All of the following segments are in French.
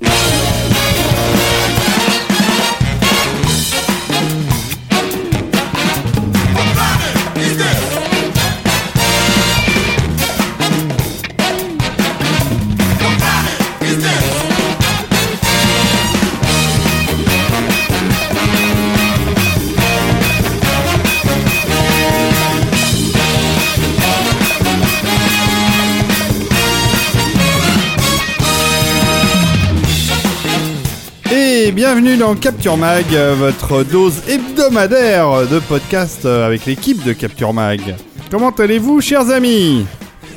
Yeah. Et bienvenue dans Capture Mag, euh, votre dose hebdomadaire de podcast euh, avec l'équipe de Capture Mag. Comment allez-vous, chers amis?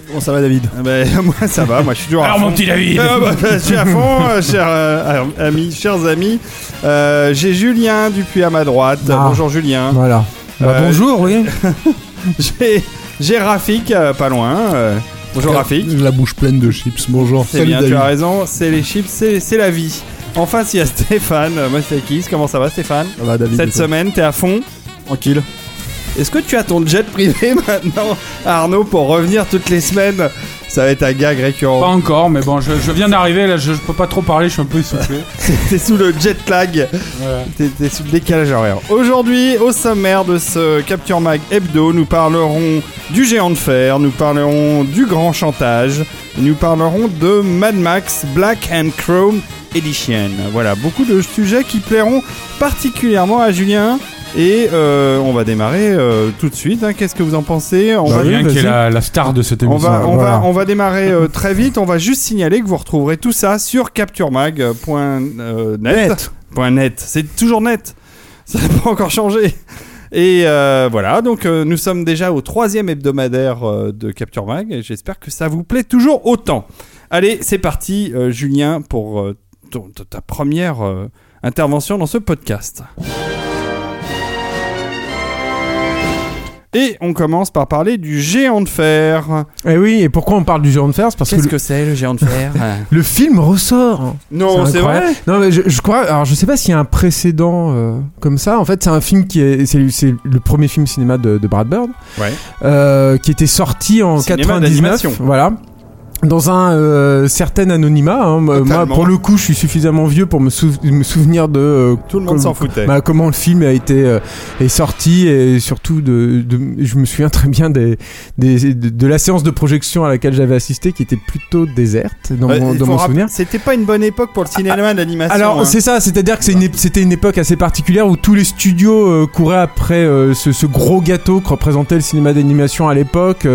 Comment ça va David? Ah ben, Moi, ça va, moi je suis toujours à Alors fond. mon petit David Ah, bah, je suis à fond, euh, chers euh, amis, chers amis. Euh, J'ai Julien Dupuis à ma droite. Ah. Bonjour Julien. Voilà. Bah, Euh, bonjour, oui. J'ai j'ai Rafik, euh, pas loin. euh, bonjour Rafik. La bouche pleine de chips. Bonjour. C'est bien, tu as raison, c'est les chips, c'est c'est la vie. En face, il y a Stéphane, euh, Kiss. Comment ça va, Stéphane Ça va, David. Cette semaine, t'es à fond Tranquille. Est-ce que tu as ton jet privé maintenant, Arnaud, pour revenir toutes les semaines Ça va être un gag Pas récurrent. encore, mais bon, je, je viens d'arriver, là, je, je peux pas trop parler, je suis un peu essoufflé. T'es sous le jet lag, Voilà. t'es t'es sous le décalage horaire. Aujourd'hui, au sommaire de ce Capture Mag Hebdo, nous parlerons du géant de fer, nous parlerons du grand chantage, nous parlerons de Mad Max Black and Chrome Edition. Voilà, beaucoup de sujets qui plairont particulièrement à Julien. Et euh, on va démarrer euh, tout de suite. hein. Qu'est-ce que vous en pensez? On va Julien qui est la, la star de cette on émission. va, on, voilà. va, on va démarrer euh, très vite. On va juste signaler que vous retrouverez tout ça sur capturemag.net. Net. Point net. C'est toujours net. Ça n'a pas encore changé. Et euh, voilà, donc euh, nous sommes déjà au troisième hebdomadaire euh, de Capture Mag et j'espère que ça vous plaît toujours autant. Allez, c'est parti, euh, Julien, pour euh, ton- ta première euh, intervention dans ce podcast. Et on commence par parler du géant de fer. Et oui, et pourquoi on parle du géant de fer? C'est parce que, Qu'est-ce le, que c'est le géant de fer? Le film ressort. Non, c'est vrai Non, mais je, je crois. Alors, je sais pas s'il y a un précédent euh, comme ça. En fait, c'est un film qui est. C'est le premier film cinéma de, de Brad Bird. Ouais. euh, qui était sorti en Cinéma 99. d'animation. Voilà. Dans un euh, certain anonymat. hein. Moi, pour le coup, je suis suffisamment vieux pour me, sou- me souvenir de euh, Tout le monde s'en foutait. bah, comment le film a été euh, est sorti et surtout de, de- je me souviens très bien des, des de, de la séance de projection à laquelle j'avais assisté qui était plutôt déserte dans, mon, dans mon souvenir. C'était pas une bonne époque pour le cinéma d'animation. Alors hein. c'est ça, c'est-à-dire que une c'était une époque assez particulière où tous les studios euh, couraient après euh, ce, ce gros gâteau que représentait le cinéma d'animation à l'époque.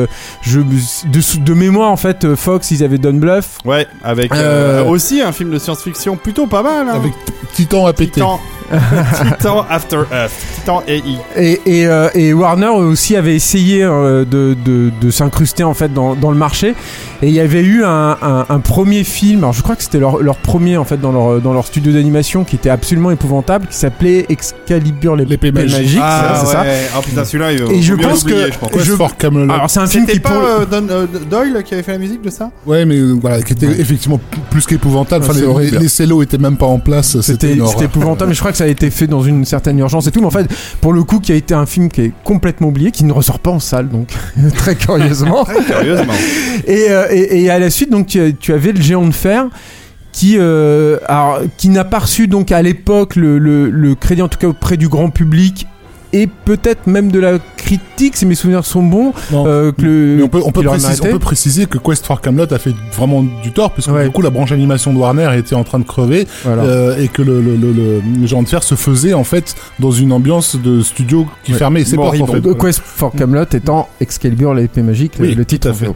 Je de, de mémoire en fait, euh, Ils avaient Don Bluff. Ouais, avec euh, Euh, aussi un film de science-fiction plutôt pas mal. Hein. Avec Titan à péter. Titan. Titan After Earth. Titan AI. Et, et, euh, et Warner aussi avait essayé euh, de, de, de s'incruster en fait dans, dans le marché. Et il y avait eu un, un, un premier film, alors je crois que c'était leur, leur premier en fait dans leur, dans leur studio d'animation qui était absolument épouvantable, qui s'appelait Excalibur l'épée L'épée magique. magique. Ah, c'est ça. ouais. Oh putain, celui-là, il Et je pense que- je pense. Quest je- for Camelot. Alors c'est un film C'était qui pour pas euh, Don- euh, Doyle qui avait fait la musique de ça? Ouais, mais euh, voilà, qui était effectivement plus qu'épouvantable. Enfin, les, les cellos étaient même pas en place. C'était épouvantable, mais je crois que ça a été fait dans une certaine urgence et tout. Mais en fait, pour le coup, qui a été un film qui est complètement oublié, qui ne ressort pas en salle, donc très curieusement. Très curieusement. Et, euh, et, et à la suite, donc tu, tu avais le géant de fer qui, euh, alors, qui n'a pas reçu donc à l'époque le, le, le crédit en tout cas auprès du grand public et peut-être même de la critique, si mes souvenirs sont bons. Euh, que le, Mais on peut, on, préciser, on mérité. peut préciser que Quest for Camelot a fait vraiment du tort, puisque Ouais. du coup la branche animation de Warner était en train de crever Voilà. euh, et que le, le, le, le, le Géant de Fer se faisait en fait dans une ambiance de studio qui Ouais. fermait ses portes en Moribond. fait. The Quest for Camelot étant Excalibur l'épée magique, le- Oui, le titre. fait.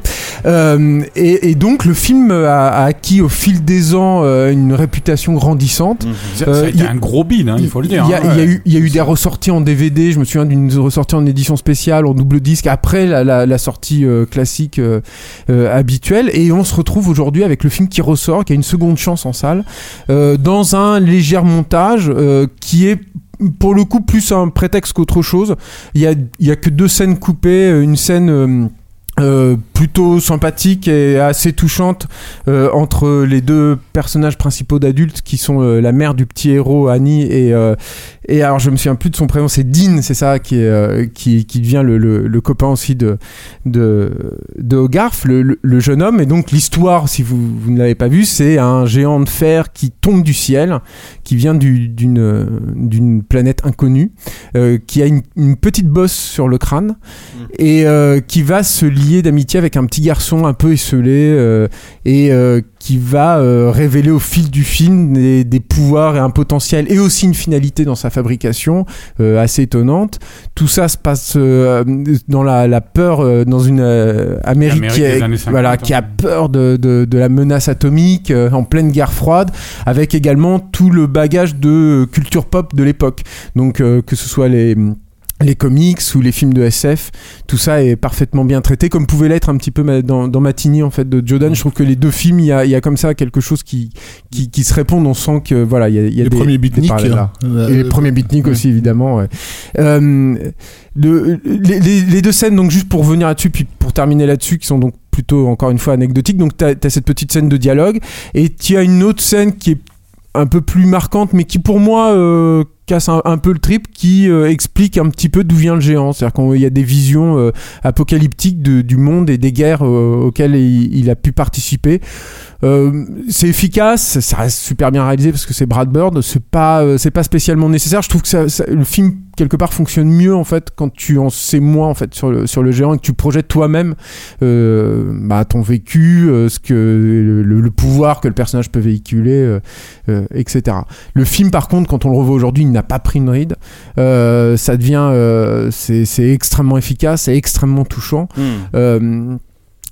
Euh, et, et donc le film a, a acquis au fil des ans euh, une réputation grandissante. Ça, Euh, ça a été il y a- un gros bide, hein, il faut le dire. Il y a, hein. y a eu, il y a eu des ressorties en DVD. Je me souviens d'une ressortie en édition spécial en double disque après la, sortie euh, classique euh, euh, habituelle. Et on se retrouve aujourd'hui avec le film qui ressort, qui a une seconde chance en salle, dans un léger montage qui est pour le coup plus un prétexte qu'autre chose. Il y a, il y a que deux scènes coupées, une scène plutôt sympathique et assez touchante euh, entre les deux personnages principaux d'adultes qui sont euh, la mère du petit héros Annie et euh, et alors je me souviens plus de son prénom c'est Dean c'est ça qui est qui, qui devient le, le, le copain aussi de de de Hogarth le, le, jeune homme. Et donc l'histoire si vous, vous ne l'avez pas vu c'est un géant de fer qui tombe du ciel qui vient du- d'une d'une planète inconnue qui a une, une petite bosse sur le crâne et euh, qui va se lier d'amitié avec un petit garçon un peu esselé euh, et euh, qui va euh, révéler au fil du film des, des pouvoirs et un potentiel et aussi une finalité dans sa fabrication assez étonnante. Tout ça se passe dans la, la peur dans une Amérique, L'Amérique qui, est- des années 50, voilà, hein. qui a peur de, de, de la menace atomique en pleine guerre froide, avec également tout le bagage de culture pop de l'époque. Donc euh, que ce soit les les comics ou les films de SF, tout ça est parfaitement bien traité, comme pouvait l'être un petit peu dans, dans Matini en fait de Jodan. Je trouve que les deux films, il y a, il y a comme ça quelque chose qui, qui, qui se répondent. On sent que voilà, il y a, il y a Les des, premiers beatniks. là. euh, Et les euh, premiers beatniks ouais. aussi, évidemment. ouais. Euh, le- les, les- les deux scènes, donc juste pour revenir là-dessus, puis pour terminer là-dessus, qui sont donc plutôt, encore une fois, anecdotiques. Donc, tu as, cette petite scène de dialogue, et tu as une autre scène qui est un peu plus marquante, mais qui pour moi euh, casse un, peu le trip, qui euh, explique un petit peu d'où vient le géant. C'est-à-dire qu'il y a des visions euh, apocalyptiques du monde et des guerres auxquelles il, a pu participer. C'est efficace, ça reste super bien réalisé parce que c'est Brad Bird. C'est pas, c'est pas spécialement nécessaire. Je trouve que le film quelque part fonctionne mieux en fait quand tu en sais moins en fait sur le sur le géant et que tu projettes toi-même euh, bah, ton vécu, euh, ce que le, le pouvoir que le personnage peut véhiculer, euh, etc. Le film par contre, quand on le revoit aujourd'hui, il n'a pas pris une ride. Ça devient, c'est extrêmement efficace, c'est extrêmement touchant. Euh,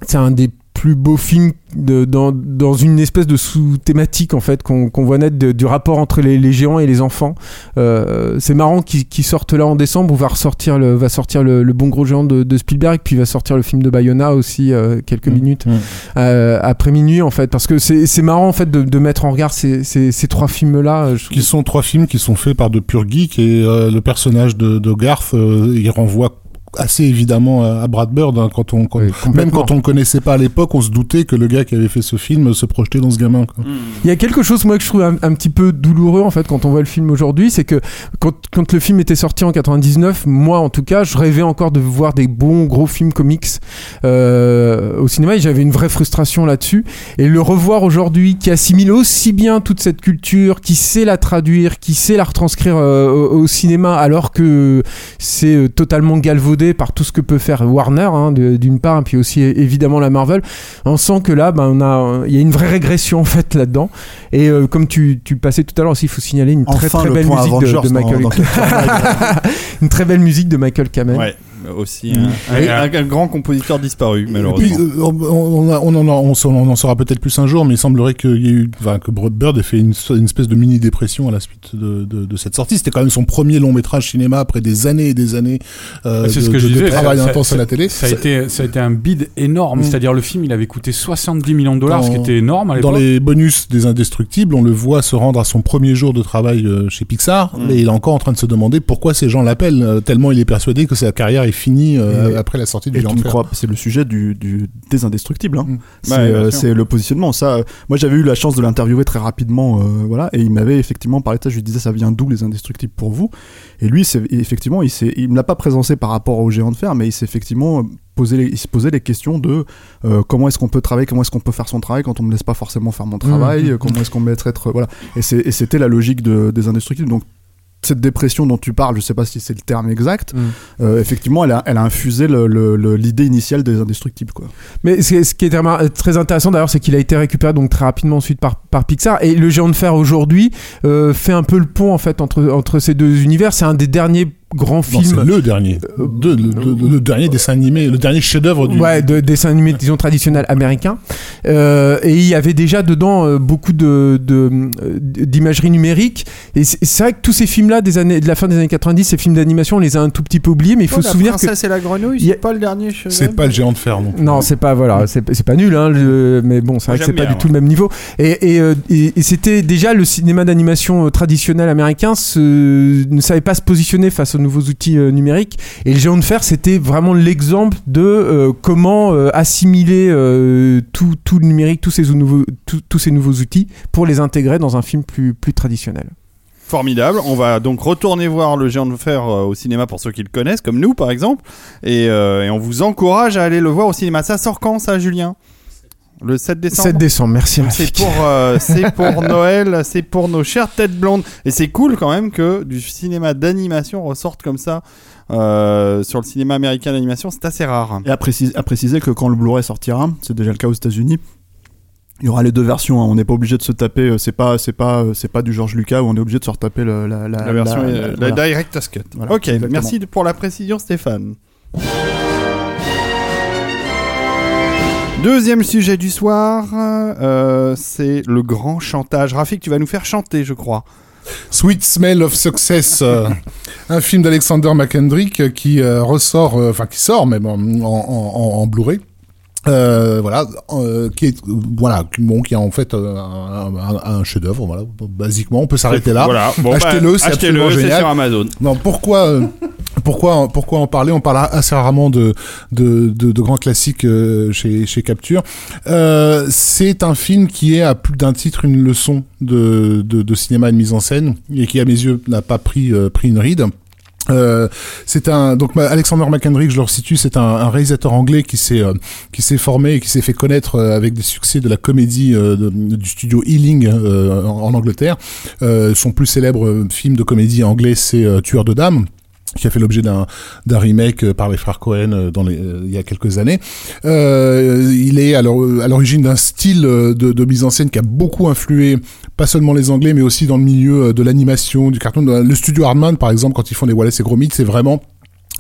c'est un des plus beaux films de, dans, dans une espèce de sous-thématique en fait qu'on voit naître de- du rapport entre les, les géants et les enfants. Euh, c'est marrant qu'ils sortent là en décembre où va ressortir le, va sortir le, le bon gros géant de, de Spielberg puis va sortir le film de Bayona aussi euh, quelques Mmh. minutes Mmh. euh, après minuit en fait parce que c'est marrant en fait de, mettre en regard ces, ces, ces trois films là. qui sont trois films qui sont faits par de purs geeks et le personnage de, Garth il renvoie assez évidemment à, à Brad Bird hein, quand on quand- même quand on le connaissait pas à l'époque on se doutait que le gars qui avait fait ce film se projetait dans ce gamin quoi. Il y a quelque chose moi que je trouve un, un petit peu douloureux en fait quand on voit le film aujourd'hui, c'est que quand, quand le film était sorti en 99, moi en tout cas, je rêvais encore de voir des bons gros films comics euh, au cinéma et j'avais une vraie frustration là-dessus. Et le revoir aujourd'hui, qui assimile aussi bien toute cette culture, qui sait la traduire, qui sait la retranscrire euh, au, au cinéma, alors que c'est euh, totalement galvaudé par tout ce que peut faire Warner hein, d'une part, et puis aussi évidemment la Marvel. On sent que là, ben, on a, il y a une vraie régression en fait là-dedans. Et euh, comme tu, tu passais tout à l'heure aussi, il faut signaler une très Enfin, très le belle musique de, Michael. dans une très belle musique de Michael Kamen. Ouais, aussi Mm. un, Et, un- un grand compositeur disparu, puis, malheureusement. euh, on, on, a- on en, on, en saura peut-être plus un jour, mais il semblerait qu'il y ait eu, enfin, que Brad Bird ait fait une, une espèce de mini dépression à la suite de, de, de cette sortie. C'était quand même son premier long métrage cinéma après des années et des années euh, C'est de, ce que je de- de disais. travail ça- intense ça- à la télé. Ça a, été, ça a été un bid énorme. Mm. C'est-à-dire, le film, il avait coûté 70 millions de dollars, ce qui était énorme à Dans les bonus des Indestructibles, on le voit se rendre à son premier jour de travail euh, chez Pixar, Mm. et il est encore en train de se demander pourquoi ces gens l'appellent, tellement il est persuadé que sa carrière est finie euh, après la sortie du Géant crois, c'est le sujet du, du des indestructibles. Hein. Mm. C'est Ouais, bien euh, c'est le positionnement. Ça, euh, moi j'avais eu la chance de l'interviewer très rapidement, voilà, et il m'avait effectivement parlé de ça. Je lui disais, ça vient d'où les indestructibles pour vous? Et lui, c'est effectivement, il s'est, il me l'a pas présencé par rapport au géant de fer, mais il s'est effectivement posé, les, il se posait les questions de euh, comment est-ce qu'on peut travailler, comment est-ce qu'on peut faire son travail quand on me laisse pas forcément faire mon travail, Mhm. euh, comment est-ce qu'on me laisse être, voilà. Et, c'était la logique de, des indestructibles. Donc cette dépression dont tu parles, je sais pas si c'est le terme exact, Mm. euh, effectivement, elle a, elle a infusé le- le- le- l'idée initiale des indestructibles, quoi. Mais ce, qui est remar- très intéressant d'ailleurs, c'est qu'il a été récupéré donc très rapidement ensuite par, par Pixar. Et le géant de fer aujourd'hui euh, fait un peu le pont en fait entre, entre ces deux univers. C'est un des derniers grand film. le dernier. De, le, dernier dessin animé, le dernier chef-d'œuvre du. Ouais, de dessin animé, disons traditionnel américain. Euh, et il y avait déjà dedans euh, beaucoup de d'imagerie numérique. Et c'est vrai que tous ces films-là des années, de la fin des années 90, ces films d'animation, on les a un tout petit peu oubliés, mais il faut se souvenir que. c'est la grenouille, c'est pas le dernier. C'est pas le géant de fer, non. Non, c'est pas voilà, c'est pas nul, hein, mais bon, c'est vrai que c'est pas du tout le même niveau. Et, et, et c'était déjà le cinéma d'animation traditionnel américain se, ne savait pas se positionner face aux nouveaux outils euh, numériques. Et le géant de fer, c'était vraiment l'exemple de euh, comment euh, assimiler tout, tout, le numérique, tous ces, nouveaux, tous ces nouveaux outils pour les intégrer dans un film plus, plus traditionnel. Formidable. On va donc retourner voir le géant de fer au cinéma pour ceux qui le connaissent, comme nous par exemple. Et, on vous encourage à aller le voir au cinéma. Ça sort quand ça, Julien? Le 7 décembre 7 décembre, merci C'est pour, euh, c'est pour Noël, c'est pour nos chères têtes blondes. Et c'est cool quand même que du cinéma d'animation ressorte comme ça euh, sur le cinéma américain d'animation. C'est assez rare. Et à préciser, à préciser que quand le Blu-ray sortira, c'est déjà le cas aux États-Unis, il y aura les deux versions. Hein. On n'est pas obligé de se taper. Euh, c'est pas, c'est pas, c'est pas du George Lucas où on est obligé de se retaper la, la, la, version, la, Director's Cut. ok, merci pour la précision, Stéphane. Deuxième sujet du soir, euh, c'est le grand chantage. Rafik, tu vas nous faire chanter, je crois. Sweet Smell of Success, euh, un film d'Alexander McKendrick qui euh, ressort, enfin qui sort même en, Blu-ray. voilà, qui est voilà, bon, qui est en fait un, chef-d'œuvre. Voilà, basiquement, on peut s'arrêter là. Voilà. achetez-le, c'est absolument génial. sur Amazon. Non, pourquoi pourquoi, pourquoi en parler? On parle assez rarement de, de, de, grands classiques euh, chez, chez Capture. Euh, c'est un film qui est à plus d'un titre une leçon de, de, de, cinéma et de mise en scène et qui, à mes yeux, n'a pas pris, euh, pris une ride. Euh, c'est un donc Alexander McKendrick, je le resitue, c'est un, un, réalisateur anglais qui s'est euh, qui s'est formé et qui s'est fait connaître avec des succès de la comédie du studio Ealing en, en, Angleterre. son plus célèbre film de comédie anglais, c'est Tueur de dames qui a fait l'objet d'un remake euh, par les frères Cohen euh, dans les, euh, il y a quelques années. Euh, il est à l'origine d'un style de, de, mise en scène qui a beaucoup influé pas seulement les Anglais, mais aussi dans le milieu de l'animation, du carton. Le studio Hardman, par exemple, quand ils font des Wallace et Gromit, c'est vraiment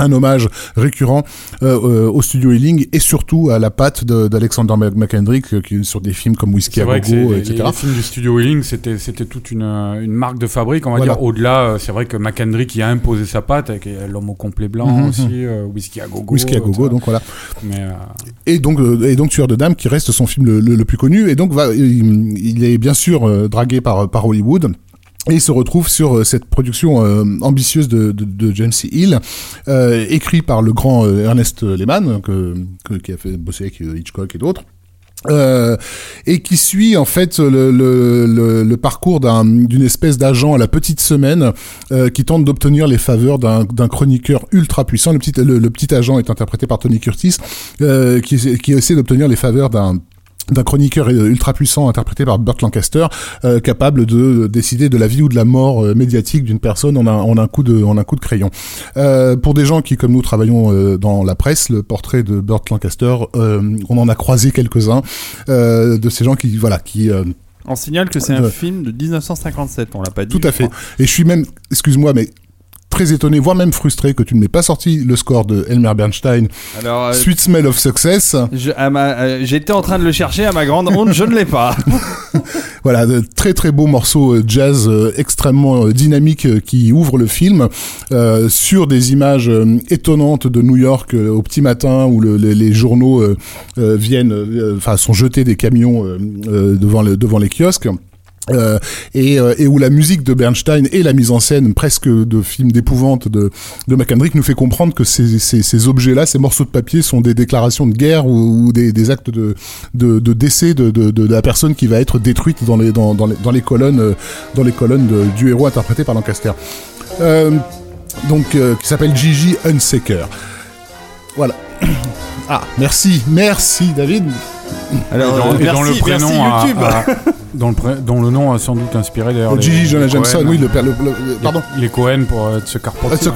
un hommage récurrent euh, euh, au studio Ealing et surtout à la patte d'Alexander McKendrick euh, qui sur des films comme Whiskey à Gogo, etc. Les, films du studio Ealing, c'était c'était toute une, une marque de fabrique, on va dire. Au-delà, c'est vrai que McKendrick y a imposé sa patte avec l'homme au complet blanc mhm, aussi, mhm. Whisky à Gogo. Whisky à Gogo, donc voilà. et donc et donc Tueur de Dames qui reste son film le, le, plus connu et donc va, il, il est bien sûr dragué par par Hollywood. Et il se retrouve sur euh, cette production euh, ambitieuse de, de, de, James. Hill, euh, écrit par le grand euh, Ernest Lehman, que, que, qui a fait bosser avec Hitchcock et d'autres. Euh, et qui suit en fait le, le, le, parcours d'une espèce d'agent à la petite semaine euh, qui tente d'obtenir les faveurs d'un chroniqueur ultra puissant. Le petit, le, petit agent est interprété par Tony Curtis, euh, qui, qui essaie d'obtenir les faveurs d'un d'un chroniqueur ultra puissant interprété par Burt Lancaster, euh, capable de décider de la vie ou de la mort euh, médiatique d'une personne en un, en un coup de en un coup de crayon. Euh, pour des gens qui comme nous travaillons euh, dans la presse, le portrait de Burt Lancaster, on en a croisé quelques-uns de ces gens qui voilà qui on signale que c'est un film de 1957, on l'a pas dit. Tout à fait. Et je suis même, excuse-moi, mais très étonné, voire même frustré que tu ne m'aies pas sorti le score de Elmer Bernstein, Alors, euh, Sweet Smell of Success. Euh, j'étais en train de le chercher à ma grande honte, je ne l'ai pas. voilà, de très très beau morceau euh, jazz extrêmement dynamique qui ouvre le film sur des images étonnantes de New York au petit matin où les, journaux viennent, enfin sont jetés des camions devant, le, devant les kiosques. Euh, et, euh, et, où la musique de Bernstein et la mise en scène presque de film d'épouvante de, de McKendrick nous fait comprendre que ces, ces, objets-là, ces morceaux de papier sont des déclarations de guerre ou, des, actes de, de, décès de, de, la personne qui va être détruite dans les, dans, dans les, colonnes, euh, dans les colonnes du héros interprété par Lancaster. Euh, donc, qui s'appelle Gigi Unsaker. Voilà. Ah, merci, merci David. Alors, dans, merci, dans le prénom merci YouTube. dont, le dont, le nom a sans doute inspiré d'ailleurs. Gigi Jonah Jameson, oui, le père. Le, pardon. Les, Cohen pour euh, Tucker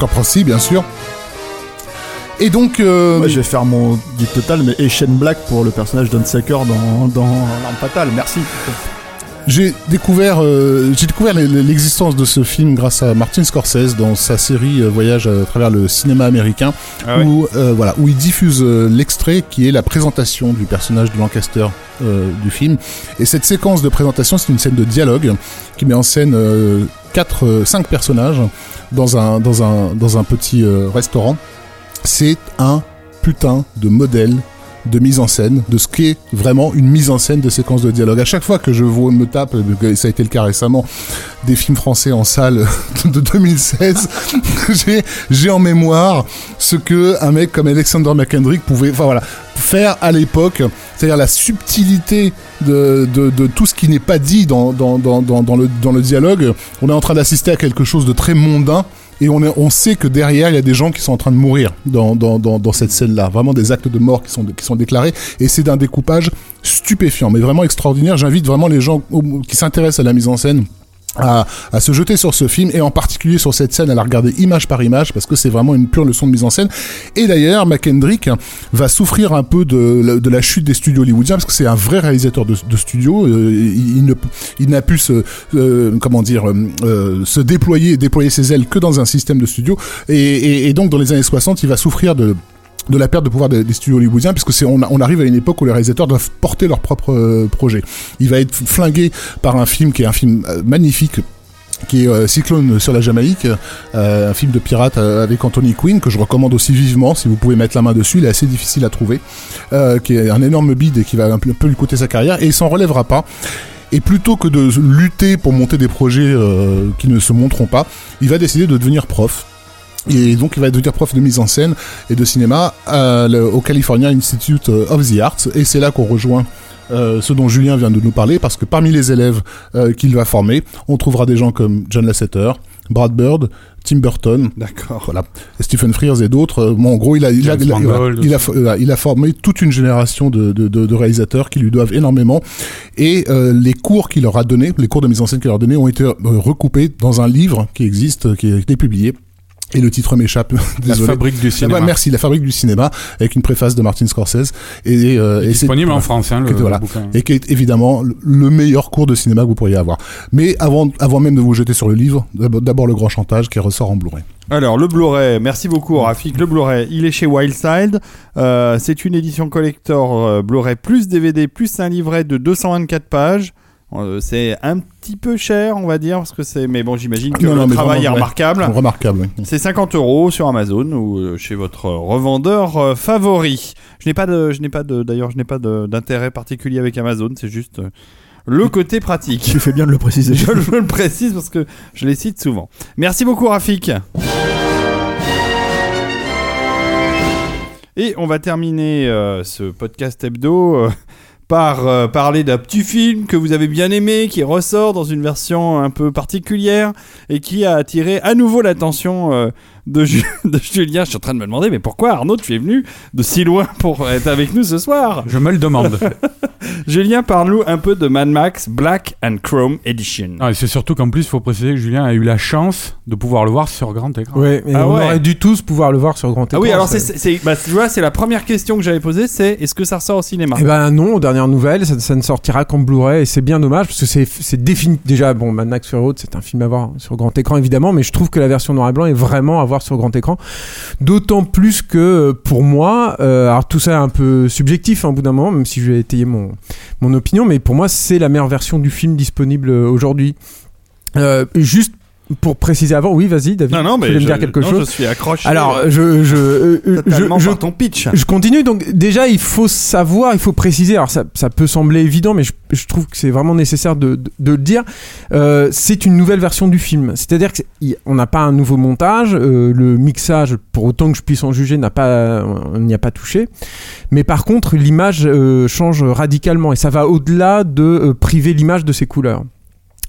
Proxy. bien sûr. Et donc. Euh... Moi, je vais faire mon guide total, mais Shane Black pour le personnage d'Unsaker dans, dans L'Arme Fatale. Merci. J'ai découvert, euh, j'ai découvert l'existence de ce film grâce à Martin Scorsese dans sa série euh, Voyage à travers le cinéma américain, ah où euh, voilà, où il diffuse l'extrait qui est la présentation du personnage de Lancaster du film. Et cette séquence de présentation, c'est une scène de dialogue qui met en scène quatre, cinq personnages dans un dans un dans un petit restaurant. C'est un putain de modèle de mise en scène, de ce qu'est vraiment une mise en scène de séquences de dialogue. À chaque fois que je vois, me tape, ça a été le cas récemment, des films français en salle de 2016, j'ai en mémoire ce que un mec comme Alexander McKendrick pouvait, enfin voilà, faire à l'époque, c'est-à-dire la subtilité de, tout ce qui n'est pas dit dans le dialogue. On est en train d'assister à quelque chose de très mondain et on, sait que derrière il y a des gens qui sont en train de mourir dans, cette scène-là, vraiment des actes de mort qui sont déclarés, et c'est d'un découpage stupéfiant, mais vraiment extraordinaire. J'invite vraiment les gens qui s'intéressent à la mise en scène à, à, se jeter sur ce film et en particulier sur cette scène à la regarder image par image parce que c'est vraiment une pure leçon de mise en scène. Et d'ailleurs McKendrick va souffrir un peu de, de la chute des studios hollywoodiens parce que c'est un vrai réalisateur de, de studio euh, il, il n'a pu se euh, comment dire euh, se déployer déployer ses ailes que dans un système de studio. Et, et donc dans les années 60 il va souffrir de de la perte de pouvoir des, studios hollywoodiens puisque c'est on, arrive à une époque où les réalisateurs doivent porter leur propre euh, projet. Il va être flingué par un film qui est un film euh, magnifique qui est euh, Cyclone sur la Jamaïque, un film de pirate avec Anthony Quinn que je recommande aussi vivement si vous pouvez mettre la main dessus. Il est assez difficile à trouver, qui est un énorme bide et qui va un peu, lui coûter sa carrière et il s'en relèvera pas. Et plutôt que de lutter pour monter des projets qui ne se monteront pas, il va décider de devenir prof et donc il va devenir prof de mise en scène et de cinéma au California Institute of the Arts. Et c'est là qu'on rejoint euh, ce dont Julien vient de nous parler, parce que parmi les élèves euh, qu'il va former, on trouvera des gens comme John Lasseter, Brad Bird, Tim Burton, d'accord, voilà, Stephen Frears et d'autres. Bon, en gros, il a, il a, il a, il a, formé toute une génération de, de, de, réalisateurs qui lui doivent énormément. Et euh, les cours qu'il leur a donnés, les cours de mise en scène qu'il leur a donnés, ont été recoupés dans un livre qui existe, qui a été publié et le titre m'échappe. La fabrique du cinéma. merci, la fabrique du cinéma, avec une préface de Martin Scorsese. Et, euh, et disponible en France, hein, le, voilà, Et qui est évidemment le meilleur cours de cinéma que vous pourriez avoir. Mais avant, avant même de vous jeter sur le livre, d'abord le grand chantage qui ressort en Blu-ray. Alors le Blu-ray, merci beaucoup Rafik. Le Blu-ray, il est chez Wildside. Euh, c'est une édition collector euh, Blu-ray plus DVD plus un livret de 224 pages. Euh, c'est un petit peu cher, on va dire, parce que c'est. Mais bon, j'imagine que le travail est remarquable. Remarquable. C'est 50 euros sur Amazon ou euh, chez votre revendeur euh, favori. Je n'ai pas de, je n'ai pas de, d'ailleurs, je n'ai pas d'intérêt particulier avec Amazon. C'est juste le côté pratique. Tu fais bien de le préciser. je, le précise parce que je les cite souvent. Merci beaucoup, Rafik. Et on va terminer ce podcast hebdo par euh, parler d'un petit film que vous avez bien aimé, qui ressort dans une version un peu particulière et qui a attiré à nouveau l'attention euh, de, de, Julien. Je suis en train de me demander, mais pourquoi Arnaud, tu es venu de si loin pour être avec nous ce soir? Je me le demande. Julien, parle-nous un peu de Mad Max Black and Chrome Edition. Ah, c'est surtout qu'en plus, il faut préciser que Julien a eu la chance de pouvoir le voir sur grand écran. Oui, ah on aurait dû tous pouvoir le voir sur grand écran. Ah oui, alors c'est, bah, tu vois, c'est la première question que j'avais posée, c'est est-ce que ça ressort au cinéma? Eh ben non, aux dernières nouvelles, ça, ne sortira qu'en Blu-ray et c'est bien dommage parce que c'est, c'est défini. Déjà, bon, Mad Max Fury Road, c'est un film à voir sur grand écran évidemment, mais je trouve que la version noir et blanc est vraiment à voir sur grand écran. D'autant plus que pour moi, euh, alors tout ça est un peu subjectif hein, au bout d'un moment, même si je vais étayer mon, mon opinion, mais pour moi c'est la meilleure version du film disponible euh, aujourd'hui. juste pour préciser avant, oui, vas-y, David. Non, non, mais je me dire quelque chose. Je suis accroché. Alors, je, je, euh, je, ton pitch. Je continue. Donc, déjà, il faut savoir, il faut préciser. Alors, ça, ça peut sembler évident, mais je, je trouve que c'est vraiment nécessaire de, de, de le dire. Euh, c'est une nouvelle version du film. C'est-à-dire qu'on n'a pas un nouveau montage. Euh, le mixage, pour autant que je puisse en juger, n'a pas, on n'y a pas touché. Mais par contre, l'image euh, change radicalement et ça va au-delà de euh, priver l'image de ses couleurs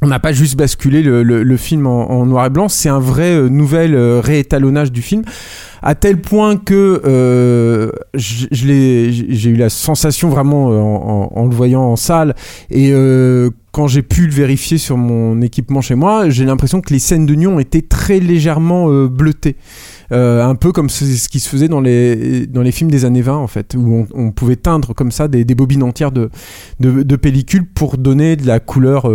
on n'a pas juste basculé le, film en, noir et blanc, c'est un vrai euh, nouvel euh, réétalonnage du film, à tel point que euh, j'ai eu la sensation vraiment en, le voyant en salle et quand j'ai pu le vérifier sur mon équipement chez moi, j'ai l'impression que les scènes de Nyon étaient très légèrement bleutées. un peu comme ce, qui se faisait dans les, dans les films des années 20, en fait, où on, pouvait teindre comme ça des, des bobines entières de, de, de, pellicule pour donner de la couleur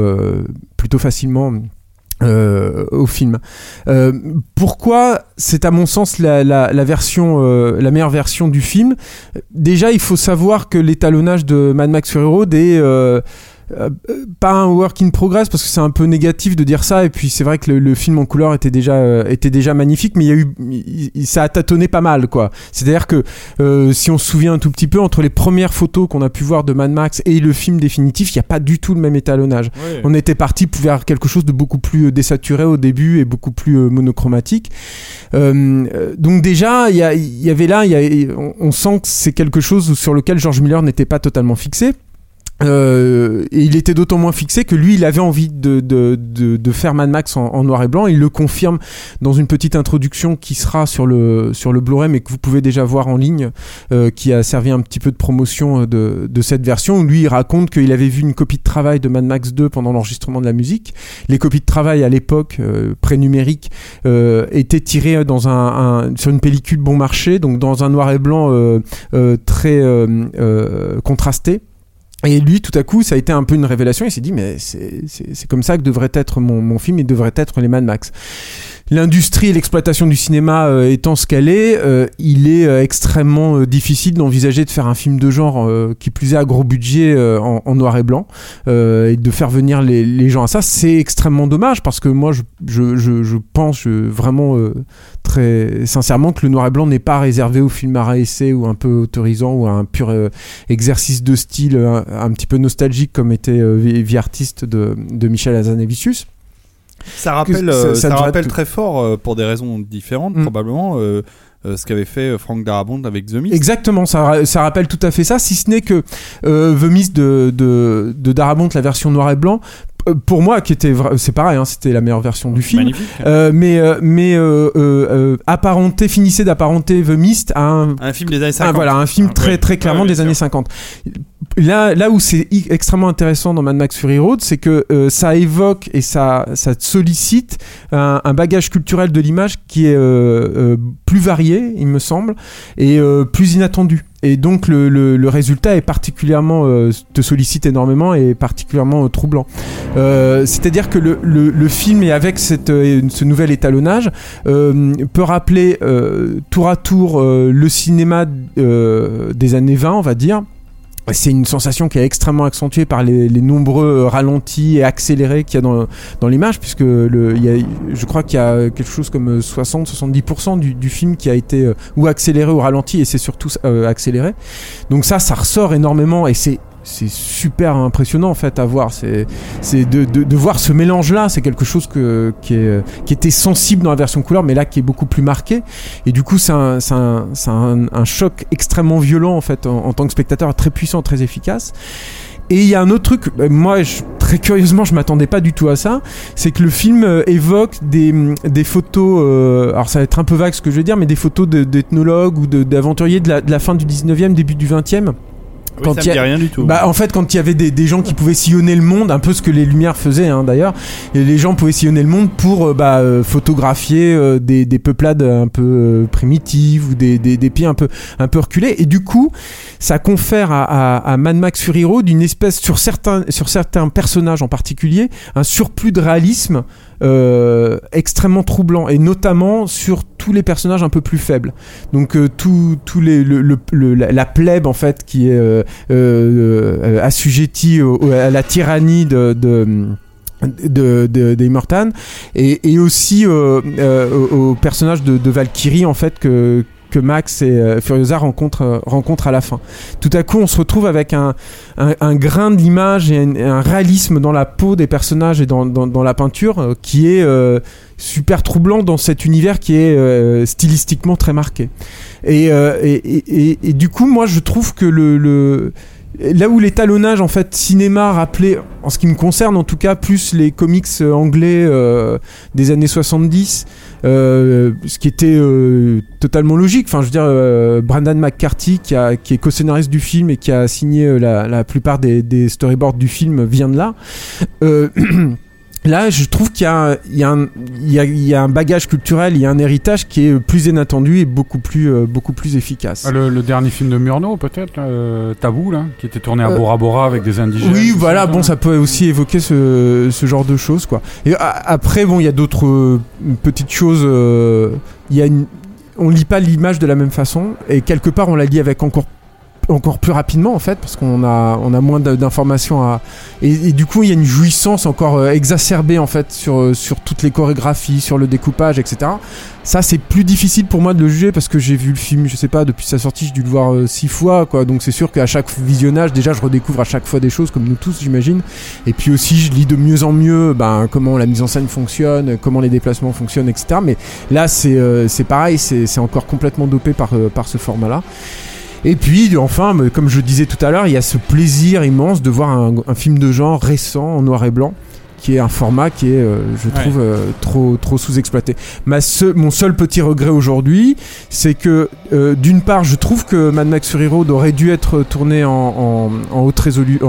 plutôt facilement euh, au film. Euh, pourquoi c'est à mon sens la, euh, meilleure version du film? Déjà, il faut savoir que l'étalonnage de Mad Max Fury Road est euh, pas un work in progress parce que c'est un peu négatif de dire ça et puis c'est vrai que le, film en couleur était déjà euh, était déjà magnifique mais il y a eu ça a tâtonné pas mal quoi. C'est à dire que euh, si on se souvient un tout petit peu entre les premières photos qu'on a pu voir de Mad Max et le film définitif il n'y a pas du tout le même étalonnage. On était parti pour vers quelque chose de beaucoup plus désaturé au début et beaucoup plus monochromatique. Donc déjà il y, y, avait là y a, on, on sent que c'est quelque chose sur lequel George Miller n'était pas totalement fixé euh, il était d'autant moins fixé que lui, il avait envie de, de, de, de faire Mad Max en, noir et blanc. Il le confirme dans une petite introduction qui sera sur le, sur le Blu-ray, mais que vous pouvez déjà voir en ligne, euh, qui a servi un petit peu de promotion de, de cette version. Lui, il raconte qu'il avait vu une copie de travail de Mad Max 2 pendant l'enregistrement de la musique. Les copies de travail à l'époque, euh, pré-numérique, euh, étaient tirées dans un, un, sur une pellicule bon marché, donc dans un noir et blanc euh, très contrasté. Et lui, tout à coup, ça a été un peu une révélation. Il s'est dit, mais c'est comme ça que devrait être mon, film et devrait être les Mad Max l'industrie et l'exploitation du cinéma euh, étant ce qu'elle est, euh, il est euh, extrêmement difficile d'envisager de faire un film de genre qui plus est à gros budget en, noir et blanc et de faire venir les, gens à ça. C'est extrêmement dommage parce que moi, je, pense vraiment très sincèrement que le noir et blanc n'est pas réservé au film à ou un peu autorisant ou à un pur exercice de style un, petit peu nostalgique comme était Vie artiste de, de Michel Hazanavicius. Ça rappelle, ça, rappelle très fort, pour des raisons différentes, mm. probablement. ce qu'avait fait Frank Darabont avec The Mist. Exactement, ça, ça, rappelle tout à fait ça, si ce n'est que The Mist de, de, de Darabont, la version noir et blanc, euh, pour moi qui était c'est pareil hein, c'était la meilleure version du film euh, mais euh, mais euh, apparenté finissait d'apparenter The Mist à un, un film des années 50 voilà un film ah, très très clairement des années 50 là là où c'est extrêmement intéressant dans Mad Max Fury Road c'est que ça évoque et ça ça sollicite un, bagage culturel de l'image qui est plus varié il me semble et plus inattendu et donc le, le, résultat est particulièrement euh, te sollicite énormément et particulièrement euh, troublant. Euh, c'est-à-dire que le, le, film et avec cette, ce nouvel étalonnage peut rappeler tour à tour le cinéma des années 20, on va dire c'est une sensation qui est extrêmement accentuée par les, nombreux euh, ralentis et accélérés qu'il y a dans, dans l'image, puisque il y a, je crois qu'il y a quelque chose comme 60-70% du, du, film qui a été euh, ou accéléré ou ralenti, et c'est surtout euh, accéléré. Donc ça, ça ressort énormément, et c'est c'est super impressionnant en fait à voir. C'est, de, voir ce mélange-là, c'est quelque chose qui, était sensible dans la version couleur, mais là qui est beaucoup plus marqué. Et du coup, c'est un, choc extrêmement violent en fait en, tant que spectateur, très puissant, très efficace. Et il y a un autre truc, euh, moi très curieusement je m'attendais pas du tout à ça, c'est que le film euh, évoque des, des photos, euh, alors ça va être un peu vague ce que je vais dire, mais des photos d'ethnologues ou d'aventuriers de, la, de la fin du 19e, début du 20e quand il y a rien du tout. Bah en fait quand il y avait des, des, gens qui pouvaient sillonner le monde, un peu ce que les Lumières faisaient hein, d'ailleurs, et les gens pouvaient sillonner le monde pour euh, bah, euh, photographier euh, des, des, peuplades un peu primitives ou des, des, des, pays un peu un peu reculés. Et du coup, ça confère à, à, à Mad Max Fury Road une espèce sur certains sur certains personnages en particulier un surplus de réalisme extrêmement troublant et notamment sur tous les personnages un peu plus faibles. Donc euh, tout, les le, le, la plèbe en fait qui est euh, euh assujettie à la tyrannie de, de de, et aussi euh, au, personnage de, de Valkyrie en fait que que Max et euh, Furiosa rencontrent, euh, rencontrent à la fin. Tout à coup, on se retrouve avec un, grain de l'image et un, réalisme dans la peau des personnages et dans, la peinture euh, qui est super troublant dans cet univers qui est stylistiquement très marqué. Et, du coup, moi, je trouve que là où l'étalonnage en fait cinéma rappelait en ce qui me concerne en tout cas plus les comics anglais des années 70 euh, ce qui était euh, totalement logique. Enfin, je veux dire, euh, Brandon McCarthy, qui, est co-scénariste du film et qui a signé la, la plupart des, storyboards du film, vient de là. Là, je trouve qu'il y, a, il y, a un- il y a- il y a un bagage culturel, il y a un héritage qui est plus inattendu et beaucoup plus, euh, beaucoup plus efficace. Ah, le, le dernier film de Murnau, peut-être, euh, Tabou, là, qui était tourné à Euh, Bora Bora avec des indigènes. Oui, voilà, ça, bon, ça peut aussi évoquer ce, ce genre de choses, quoi. Et après, bon, il y a d'autres euh, petites choses. Il y a une, on lit pas l'image de la même façon, et quelque part, on la lit avec encore encore plus rapidement en fait parce qu'on a on a moins d'informations à et, du coup il y a une jouissance encore euh, exacerbée en fait sur euh, sur toutes les chorégraphies sur le découpage etc ça c'est plus difficile pour moi de le juger parce que j'ai vu le film je sais pas depuis sa sortie j'ai dû le voir euh, six fois quoi. Donc c'est sûr qu'à chaque visionnage déjà je redécouvre à chaque fois des choses comme nous tous j'imagine. Et puis aussi je lis de mieux en mieux ben, comment la mise en scène fonctionne comment les déplacements fonctionnent etc mais là c'est euh, c'est pareil c'est encore complètement dopé par par ce format là et puis, enfin, comme je disais tout à l'heure, il y a ce plaisir immense de voir un, un film de genre récent en noir et blanc qui est un format qui est, euh, je trouve, euh, trop, trop sous-exploité. Mon seul petit regret aujourd'hui, c'est que, euh, d'une part, je trouve que Mad Max Fury Road aurait dû être tourné en, en, en haute résolu en,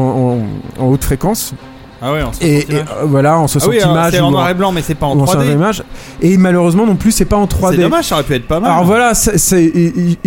en- en haute fréquence. Ah ouais, en Et, 60 et, euh, voilà, en 60 Ah oui, images. c'est ou en noir et blanc, mais c'est pas en ou en 120 3D. images. Et malheureusement, non plus, c'est pas en 3D. C'est dommage, ça aurait pu être pas mal. Alors voilà, c'est- c'est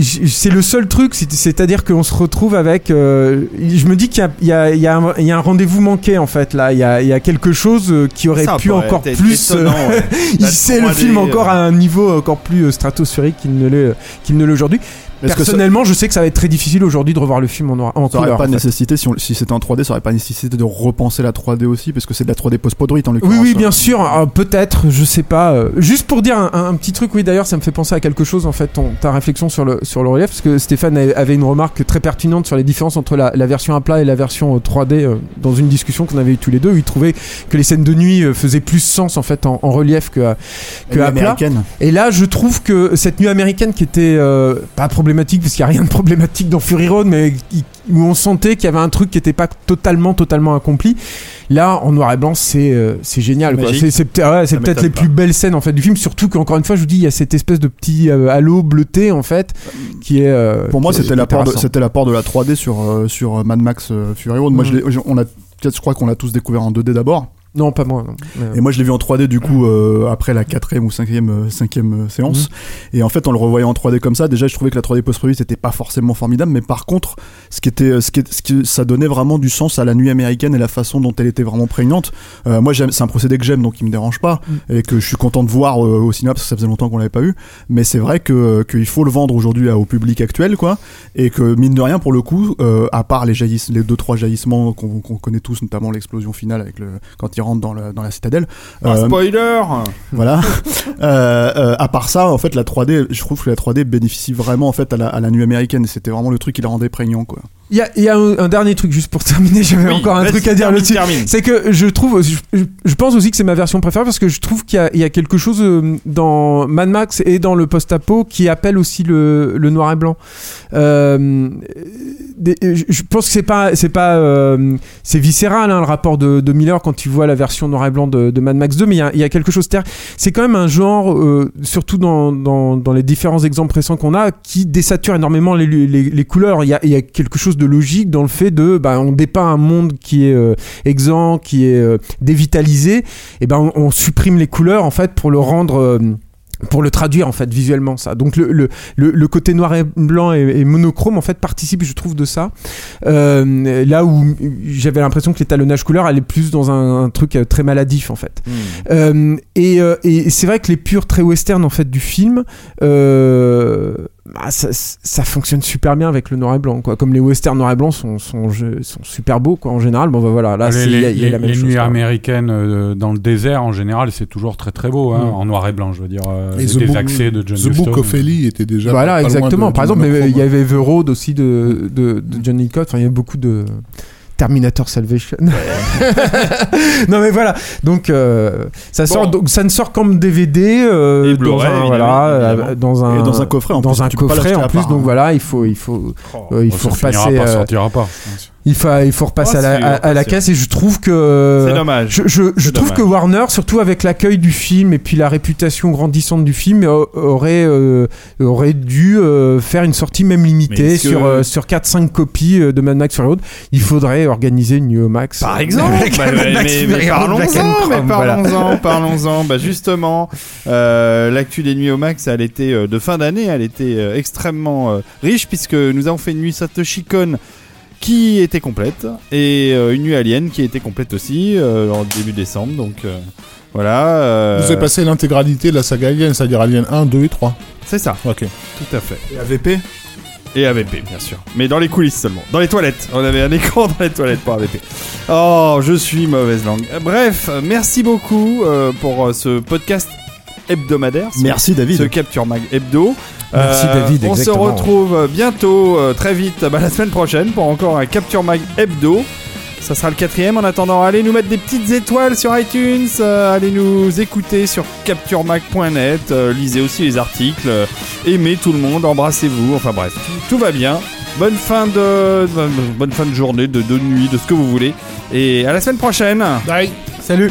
c'est le seul truc, c'est- c'est-à-dire qu'on se retrouve avec. euh, je me dis qu'il y a, il y il y un, il y a un rendez-vous manqué en fait là. Il y a, il quelque chose euh, qui aurait Ça pu encore plus. euh, ouais. La c'est le 3D, film encore à un niveau encore plus stratosphérique qu'il ne l'est qu'il ne l'est aujourd'hui. Ça- Personnellement, je sais que ça va être très difficile aujourd'hui de revoir le film en, noir- en Ça aurait couleur. pas en fait. nécessité, si, on- si c'était en 3D, ça aurait pas nécessité de repenser la 3D aussi, parce que c'est de la 3D post-produite en Oui, l'occurrence. oui, bien sûr. euh, Peut-être, je sais pas. euh, juste pour dire un, petit truc, oui, d'ailleurs, ça me fait penser à quelque chose, en fait, ton, ta réflexion sur le, sur le relief, parce que Stéphane avait une remarque très pertinente sur les différences entre la, la version à plat et la version euh, 3D euh, dans une discussion qu'on avait eu tous les deux, où il trouvait que les scènes de nuit euh, faisaient plus sens, en fait, en, en relief que, Et à plat. Et là, je trouve que cette nuit américaine qui était euh, pas problématique, parce qu'il n'y a rien de problématique dans Fury Road, mais où on sentait qu'il y avait un truc qui n'était pas totalement, totalement accompli. Là, en noir et blanc, c'est euh, c'est génial. C'est c'est peut-être les pas. plus belles scènes en fait du film, surtout qu'encore une fois, je vous dis, il y a cette espèce de petit euh, halo bleuté en fait, qui est. euh, Pour moi, c'était l'apport c'était l'apport de la 3D sur, euh, sur Mad Max Fury Road. Moi, je je- on a, je crois qu'on l'a tous découvert en 2D d'abord. Non, pas moi. non. Mais, Et moi, je l'ai vu en 3D du coup euh, après la quatrième ou cinquième, euh, cinquième euh, séance. Et en fait, en le revoyant en 3D comme ça, déjà, je trouvais que la 3D post-produite c'était pas forcément formidable, mais par contre, ce qui était, ce qui, ce qui- ça donnait vraiment du sens à la nuit américaine et la façon dont elle était vraiment prégnante. Euh, moi, c'est un procédé que j'aime, donc il me dérange pas et que je suis content de voir euh, au cinéma parce que ça faisait longtemps qu'on l'avait pas eu. Mais c'est vrai que qu'il faut le vendre aujourd'hui au public actuel, quoi, et que mine de rien, pour le coup, euh, à part les jaillissements, les deux trois jaillissements qu'on, qu'on connaît tous, notamment l'explosion finale avec le quand il rentre dans, le, dans la citadelle. Ah, spoiler voilà. Euh, euh, à part ça, en fait, la 3D, je trouve que la 3D bénéficie vraiment en fait à la, à la nuit américaine. C'était vraiment le truc qui la rendait prégnant, quoi. Il y a, il y a un, un dernier truc juste pour terminer. J'avais Oui, encore un truc à dire là-dessus. C'est que je trouve, je, pense aussi que c'est ma version préférée parce que je trouve qu'il y a, il y a quelque chose euh, dans Mad Max et dans le post-apo qui appelle aussi le, le noir et blanc. Euh, des- je, pense que c'est pas, c'est pas, euh, c'est viscéral hein, le rapport de, de Miller quand tu vois la version noir et blanc de, de Mad Max 2, mais il y a, il y a quelque chose. C'est quand même un genre, euh, surtout dans, dans, dans les différents exemples récents qu'on a, qui désature énormément les, les, les couleurs. Il y, a, il y a quelque chose de logique dans le fait de, bah, on dépeint un monde qui est euh, exempt, qui est euh, dévitalisé, et ben on, on supprime les couleurs en fait pour le rendre euh, pour le traduire en fait visuellement ça. Donc le, le, le, côté noir et blanc et, et monochrome en fait participe je trouve de ça. Euh, là où j'avais l'impression que l'étalonnage couleur allait plus dans un, un truc très maladif en fait. Euh, et, et c'est vrai que les purs très western en fait du film, euh, bah, ça, ça fonctionne super bien avec le noir et blanc quoi. Comme les westerns noir et blanc sont, sont, sont super beaux quoi en général. Bon bah voilà, là les y a, il y a les- la même les chose. nuits quoi. américaines euh, dans le désert, en général, c'est toujours très très beau, hein, Mm. en noir et blanc, je veux dire. euh, Et les- des Book- accès de John The Book Huston. of Eli était déjà. Voilà pas loin exactement. de- Par exemple, il y avait The Road aussi de, de, de John Hickok. Enfin, il y a beaucoup de Terminator Salvation. non mais voilà. Donc euh, ça sort. Donc ça ne sort comme DVD euh, Et dans un voilà euh, évidemment. dans un Et dans un coffret, en dans plus, un pas coffret en plus. part, Donc hein. voilà, il faut il faut Oh. euh, il Bon, faut ça finira repasser. par euh, sortira pas. Il faut, il faut repasser Oh, à la, sûr, à, à la caisse et je trouve que. C'est dommage. Je, je, je trouve dommage. que Warner, surtout avec l'accueil du film et puis la réputation grandissante du film, euh, aurait, euh, aurait dû euh, faire une sortie même limitée sur, que- euh, sur 4-5 copies euh, de Mad Max Fury Road. Il faudrait organiser une New Max. Par euh, exemple, avec bah, Mad mais, Max mais- mais parlons-en, parlons-en, parlons-en. Bah justement, euh, l'actu des nuits au max, elle était euh, de fin d'année, elle était euh, extrêmement euh, riche puisque nous avons fait une nuit Satoshi Kon qui était complète et euh, une nuit Alien qui était complète aussi euh, en début décembre. Donc euh, voilà. euh, Vous avez passé l'intégralité de la saga Alien, c'est-à-dire Alien 1, 2 et 3. C'est ça, Ok. tout à fait. Et AVP Et AVP, bien sûr. Mais dans les coulisses seulement. Dans les toilettes. On avait un écran dans les toilettes pour AVP. Oh, je suis mauvaise langue. Bref, merci beaucoup euh, pour ce podcast hebdomadaire. ce- Merci David. Ce Capture Mag hebdo. Euh, Merci, David, On se retrouve bientôt, euh, très vite, bah, la semaine prochaine pour encore un Capture Mag hebdo. Ça sera le quatrième. En attendant, allez nous mettre des petites étoiles sur iTunes. euh, allez nous écouter sur capturemag.net. euh, lisez aussi les articles. euh, aimez tout le monde. Embrassez-vous. Enfin bref, tout, tout va bien. Bonne fin de, bonne fin de journée, de, de nuit, de ce que vous voulez. Et à la semaine prochaine. Bye. Salut